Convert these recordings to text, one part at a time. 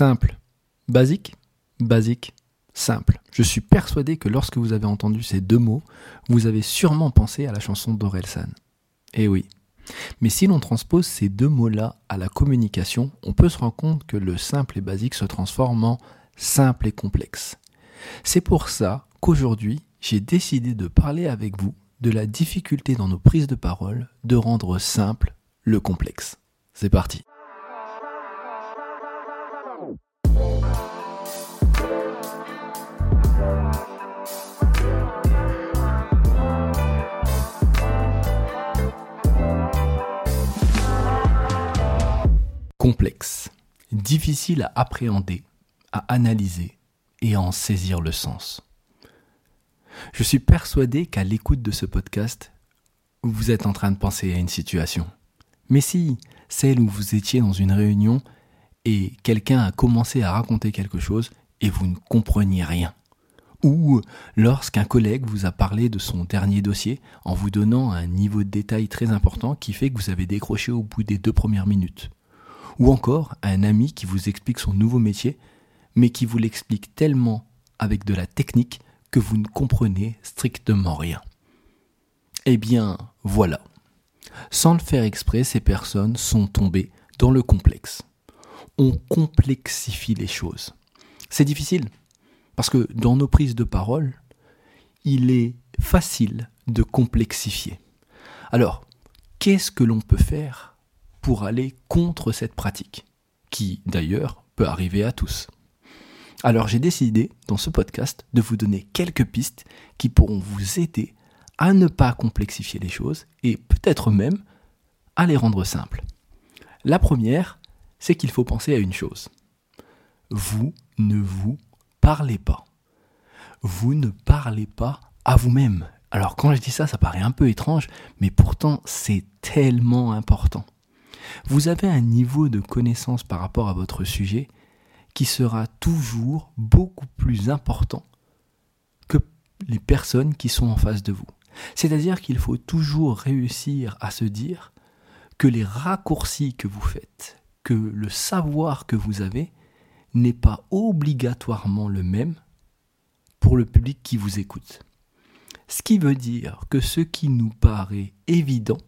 Simple. Basique Basique. Simple. Je suis persuadé que lorsque vous avez entendu ces deux mots, vous avez sûrement pensé à la chanson d'Orelsan. Eh oui. Mais si l'on transpose ces deux mots-là à la communication, on peut se rendre compte que le simple et basique se transforme en simple et complexe. C'est pour ça qu'aujourd'hui, j'ai décidé de parler avec vous de la difficulté dans nos prises de parole de rendre simple le complexe. C'est parti. Complexe, difficile à appréhender, à analyser et à en saisir le sens. Je suis persuadé qu'à l'écoute de ce podcast, vous êtes en train de penser à une situation. Mais si, celle où vous étiez dans une réunion et quelqu'un a commencé à raconter quelque chose et vous ne compreniez rien. Ou lorsqu'un collègue vous a parlé de son dernier dossier en vous donnant un niveau de détail très important qui fait que vous avez décroché au bout des deux premières minutes. Ou encore un ami qui vous explique son nouveau métier, mais qui vous l'explique tellement avec de la technique que vous ne comprenez strictement rien. Eh bien, voilà. Sans le faire exprès, ces personnes sont tombées dans le complexe. On complexifie les choses. C'est difficile, parce que dans nos prises de parole, il est facile de complexifier. Alors, qu'est-ce que l'on peut faire pour aller contre cette pratique, qui d'ailleurs peut arriver à tous alors j'ai décidé dans ce podcast de vous donner quelques pistes qui pourront vous aider à ne pas complexifier les choses et peut-être même à les rendre simples. La première, c'est qu'il faut penser à une chose. Vous ne vous parlez pas. Vous ne parlez pas à vous-même. Alors quand je dis ça, ça paraît un peu étrange, mais pourtant c'est tellement important. Vous avez un niveau de connaissance par rapport à votre sujet qui sera toujours beaucoup plus important que les personnes qui sont en face de vous. C'est-à-dire qu'il faut toujours réussir à se dire que les raccourcis que vous faites, que le savoir que vous avez n'est pas obligatoirement le même pour le public qui vous écoute. Ce qui veut dire que ce qui nous paraît évident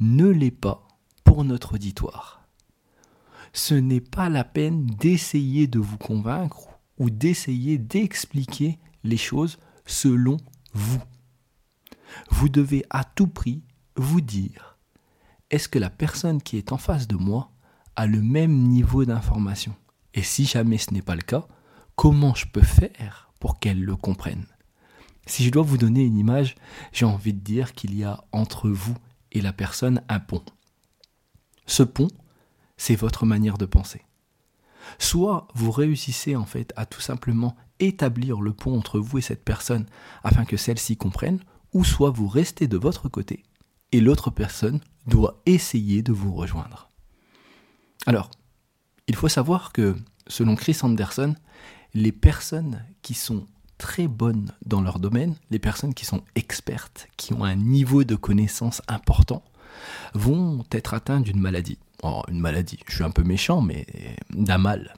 ne l'est pas notre auditoire ce n'est pas la peine d'essayer de vous convaincre ou d'essayer d'expliquer les choses selon vous. Vous devez à tout prix vous dire, est-ce que la personne qui est en face de moi a le même niveau d'information? Et si jamais ce n'est pas le cas, comment je peux faire pour qu'elle le comprenne? Si je dois vous donner une image, j'ai envie de dire qu'il y a entre vous et la personne un pont. Ce pont, c'est votre manière de penser. Soit vous réussissez en fait à tout simplement établir le pont entre vous et cette personne afin que celle-ci comprenne, ou soit vous restez de votre côté et l'autre personne doit essayer de vous rejoindre. Alors, il faut savoir que, selon Chris Anderson, les personnes qui sont très bonnes dans leur domaine, les personnes qui sont expertes, qui ont un niveau de connaissance important, vont être atteintes d'une maladie. Oh, une maladie, je suis un peu méchant, mais d'un mal,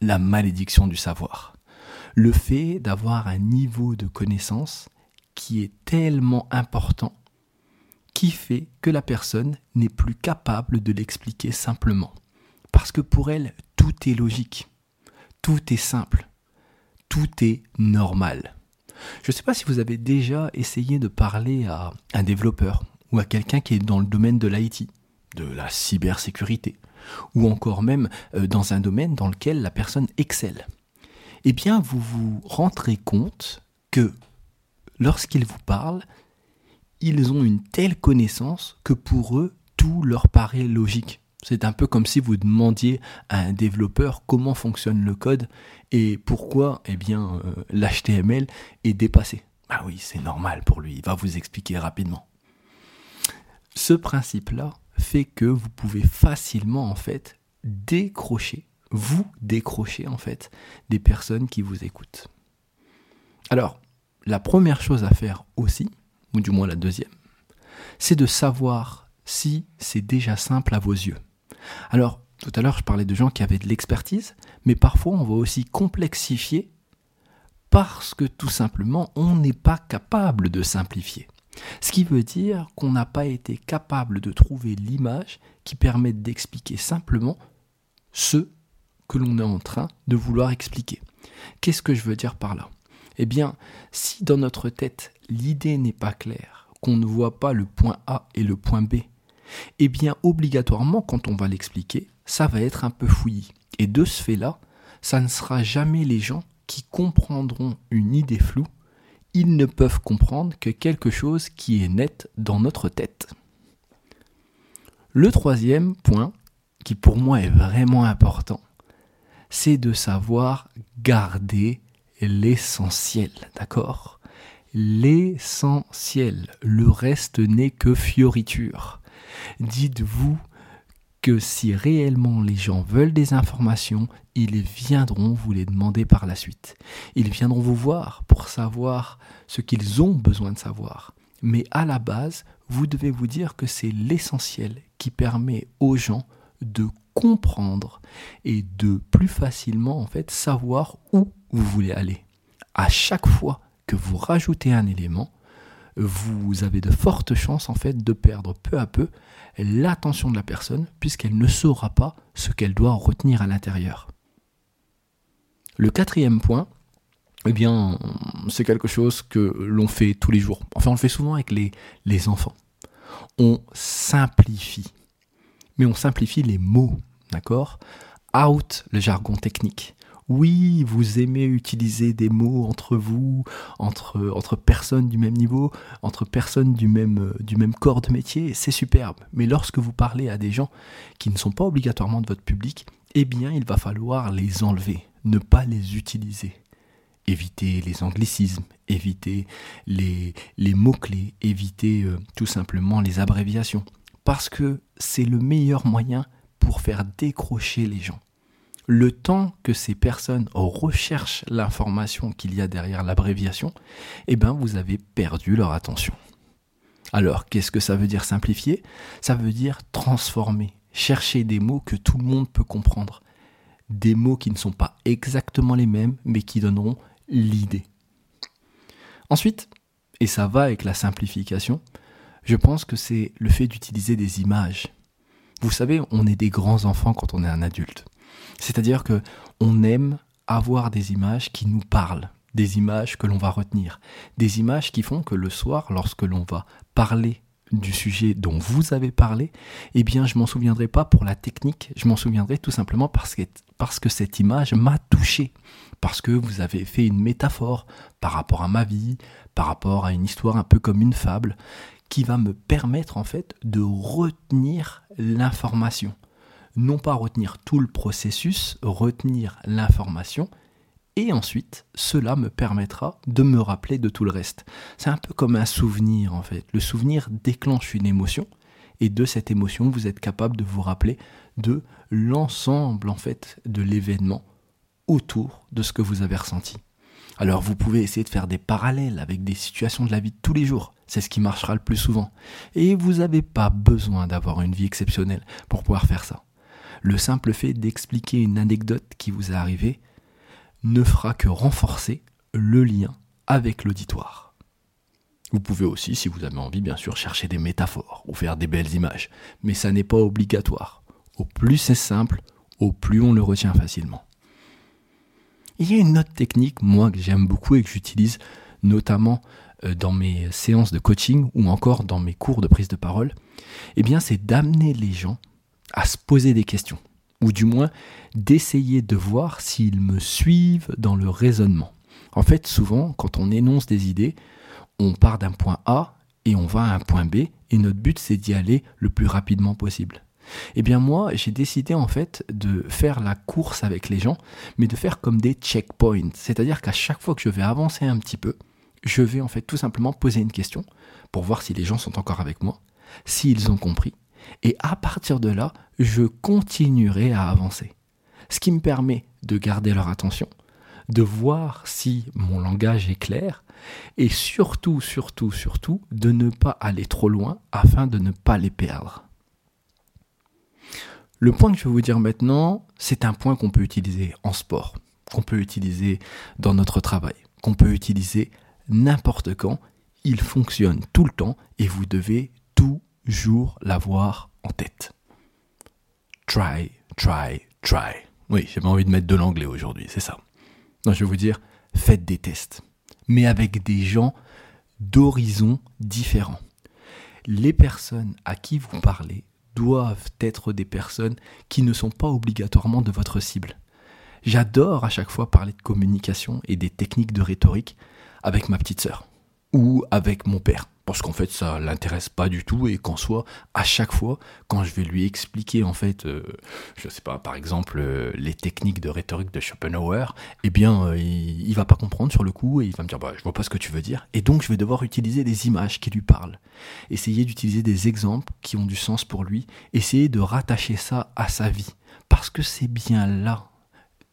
la malédiction du savoir. Le fait d'avoir un niveau de connaissance qui est tellement important qui fait que la personne n'est plus capable de l'expliquer simplement. Parce que pour elle, tout est logique, tout est simple, tout est normal. Je ne sais pas si vous avez déjà essayé de parler à un développeur ou à quelqu'un qui est dans le domaine de l'IT de la cybersécurité, ou encore même euh, dans un domaine dans lequel la personne excelle, eh bien vous vous rendrez compte que lorsqu'ils vous parlent, ils ont une telle connaissance que pour eux, tout leur paraît logique. C'est un peu comme si vous demandiez à un développeur comment fonctionne le code et pourquoi eh bien, euh, l'HTML est dépassé. Ah oui, c'est normal pour lui, il va vous expliquer rapidement. Ce principe-là, fait que vous pouvez facilement en fait décrocher, vous décrocher en fait des personnes qui vous écoutent. Alors, la première chose à faire aussi, ou du moins la deuxième, c'est de savoir si c'est déjà simple à vos yeux. Alors, Tout à l'heure, je parlais de gens qui avaient de l'expertise, mais parfois on va aussi complexifier parce que tout simplement, on n'est pas capable de simplifier. Ce qui veut dire qu'on n'a pas été capable de trouver l'image qui permette d'expliquer simplement ce que l'on est en train de vouloir expliquer. Qu'est-ce que je veux dire par là? Eh bien, si dans notre tête l'idée n'est pas claire, qu'on ne voit pas le point A et le point B, eh bien obligatoirement quand on va l'expliquer, ça va être un peu fouillis. Et de ce fait-là, ça ne sera jamais les gens qui comprendront une idée floue ils ne peuvent comprendre que quelque chose qui est net dans notre tête. Le troisième point, qui pour moi est vraiment important, c'est de savoir garder l'essentiel, d'accord? L'essentiel, le reste n'est que fioriture. Dites-vous que si réellement les gens veulent des informations, ils viendront vous les demander par la suite. Ils viendront vous voir pour savoir ce qu'ils ont besoin de savoir. Mais à la base, vous devez vous dire que c'est l'essentiel qui permet aux gens de comprendre et de plus facilement en fait savoir où vous voulez aller. À chaque fois que vous rajoutez un élément, vous avez de fortes chances en fait de perdre peu à peu l'attention de la personne puisqu'elle ne saura pas ce qu'elle doit retenir à l'intérieur. Le quatrième point, eh bien, c'est quelque chose que l'on fait tous les jours. Enfin, on le fait souvent avec les, les enfants. On simplifie. Mais on simplifie les mots, d'accord? Out le jargon technique. Oui, vous aimez utiliser des mots entre vous, entre, entre personnes du même niveau, entre personnes du même, euh, corps de métier, c'est superbe. Mais lorsque vous parlez à des gens qui ne sont pas obligatoirement de votre public, eh bien, il va falloir les enlever, ne pas les utiliser. Éviter les anglicismes, éviter les, les mots-clés, éviter euh, tout simplement les abréviations. Parce que c'est le meilleur moyen pour faire décrocher les gens le temps que ces personnes recherchent l'information qu'il y a derrière l'abréviation, eh bien vous avez perdu leur attention. Alors, qu'est-ce que ça veut dire simplifier? Ça veut dire transformer, chercher des mots que tout le monde peut comprendre. Des mots qui ne sont pas exactement les mêmes, mais qui donneront l'idée. Ensuite, et ça va avec la simplification, je pense que c'est le fait d'utiliser des images. Vous savez, on est des grands enfants quand on est un adulte. C'est-à-dire que on aime avoir des images qui nous parlent, des images que l'on va retenir, des images qui font que le soir, lorsque l'on va parler du sujet dont vous avez parlé, eh bien, je m'en souviendrai pas pour la technique, je m'en souviendrai tout simplement parce que, parce que cette image m'a touché, parce que vous avez fait une métaphore par rapport à ma vie, par rapport à une histoire un peu comme une fable, qui va me permettre en fait de retenir l'information non pas retenir tout le processus, retenir l'information, et ensuite cela me permettra de me rappeler de tout le reste. C'est un peu comme un souvenir en fait. Le souvenir déclenche une émotion, et de cette émotion, vous êtes capable de vous rappeler de l'ensemble en fait de l'événement autour de ce que vous avez ressenti. Alors vous pouvez essayer de faire des parallèles avec des situations de la vie de tous les jours. C'est ce qui marchera le plus souvent. Et vous n'avez pas besoin d'avoir une vie exceptionnelle pour pouvoir faire ça le simple fait d'expliquer une anecdote qui vous est arrivée ne fera que renforcer le lien avec l'auditoire. Vous pouvez aussi, si vous avez envie, bien sûr, chercher des métaphores ou faire des belles images, mais ça n'est pas obligatoire. Au plus c'est simple, au plus on le retient facilement. Il y a une autre technique, moi, que j'aime beaucoup et que j'utilise notamment euh, dans mes séances de coaching ou encore dans mes cours de prise de parole, eh bien, c'est d'amener les gens à se poser des questions, ou du moins d'essayer de voir s'ils me suivent dans le raisonnement. En fait, souvent, quand on énonce des idées, on part d'un point A et on va à un point B, et notre but c'est d'y aller le plus rapidement possible. Eh bien moi, j'ai décidé en fait de faire la course avec les gens, mais de faire comme des checkpoints. C'est-à-dire qu'à chaque fois que je vais avancer un petit peu, je vais en fait tout simplement poser une question pour voir si les gens sont encore avec moi, s'ils ont compris, et à partir de là, je continuerai à avancer. Ce qui me permet de garder leur attention, de voir si mon langage est clair, et surtout, surtout, surtout, de ne pas aller trop loin afin de ne pas les perdre. Le point que je vais vous dire maintenant, c'est un point qu'on peut utiliser en sport, qu'on peut utiliser dans notre travail, qu'on peut utiliser n'importe quand. Il fonctionne tout le temps et vous devez toujours l'avoir en tête. Try, try, try. Oui, j'ai envie de mettre de l'anglais aujourd'hui, c'est ça. Non, je vais vous dire, faites des tests, mais avec des gens d'horizons différents. Les personnes à qui vous parlez doivent être des personnes qui ne sont pas obligatoirement de votre cible. J'adore à chaque fois parler de communication et des techniques de rhétorique avec ma petite sœur ou avec mon père parce qu'en fait ça l'intéresse pas du tout et qu'en soit à chaque fois quand je vais lui expliquer en fait euh, je sais pas par exemple euh, les techniques de rhétorique de Schopenhauer eh bien euh, il, il, va pas comprendre sur le coup et il va me dire bah je vois pas ce que tu veux dire. Et donc je vais devoir utiliser des images qui lui parlent. Essayer d'utiliser des exemples qui ont du sens pour lui. Essayer de rattacher ça à sa vie. Parce que c'est bien là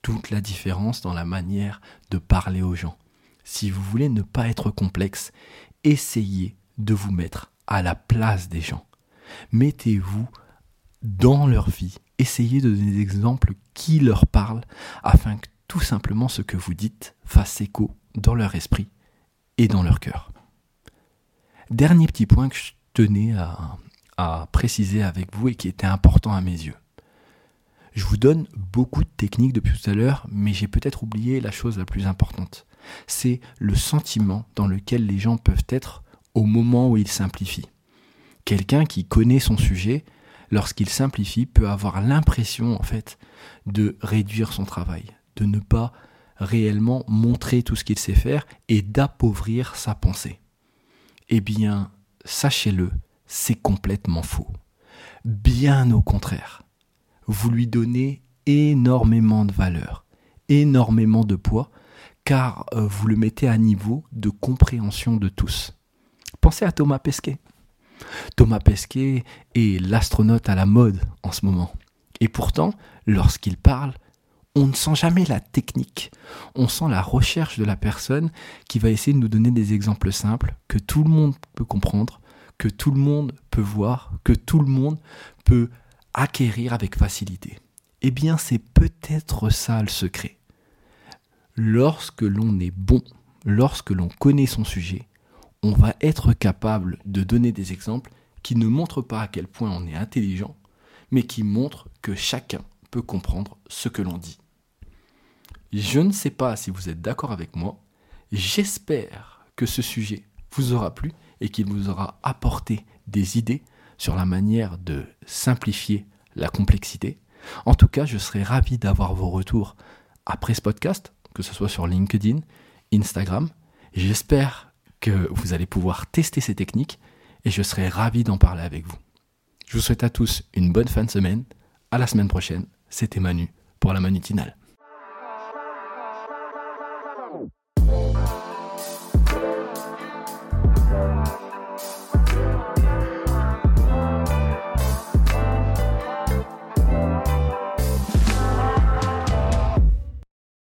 toute la différence dans la manière de parler aux gens. Si vous voulez ne pas être complexe essayez de vous mettre à la place des gens. Mettez-vous dans leur vie. Essayez de donner des exemples qui leur parlent afin que tout simplement ce que vous dites fasse écho dans leur esprit et dans leur cœur. Dernier petit point que je tenais à, à préciser avec vous et qui était important à mes yeux. Je vous donne beaucoup de techniques depuis tout à l'heure, mais j'ai peut-être oublié la chose la plus importante. C'est le sentiment dans lequel les gens peuvent être au moment où il simplifie. Quelqu'un qui connaît son sujet, lorsqu'il simplifie, peut avoir l'impression en fait de réduire son travail, de ne pas réellement montrer tout ce qu'il sait faire et d'appauvrir sa pensée. Eh bien, sachez-le, c'est complètement faux. Bien au contraire, vous lui donnez énormément de valeur, énormément de poids, car euh, vous le mettez à niveau de compréhension de tous. Pensez à Thomas Pesquet. Thomas Pesquet est l'astronaute à la mode en ce moment. Et pourtant, lorsqu'il parle, on ne sent jamais la technique. On sent la recherche de la personne qui va essayer de nous donner des exemples simples que tout le monde peut comprendre, que tout le monde peut voir, que tout le monde peut acquérir avec facilité. Eh bien, c'est peut-être ça le secret. Lorsque l'on est bon, lorsque l'on connaît son sujet, on va être capable de donner des exemples qui ne montrent pas à quel point on est intelligent, mais qui montrent que chacun peut comprendre ce que l'on dit. Je ne sais pas si vous êtes d'accord avec moi, j'espère que ce sujet vous aura plu et qu'il vous aura apporté des idées sur la manière de simplifier la complexité. En tout cas, je serai ravi d'avoir vos retours après ce podcast, que ce soit sur LinkedIn, Instagram. J'espère que vous allez pouvoir tester ces techniques et je serai ravi d'en parler avec vous. Je vous souhaite à tous une bonne fin de semaine. À la semaine prochaine. C'était Manu pour la Manutinale.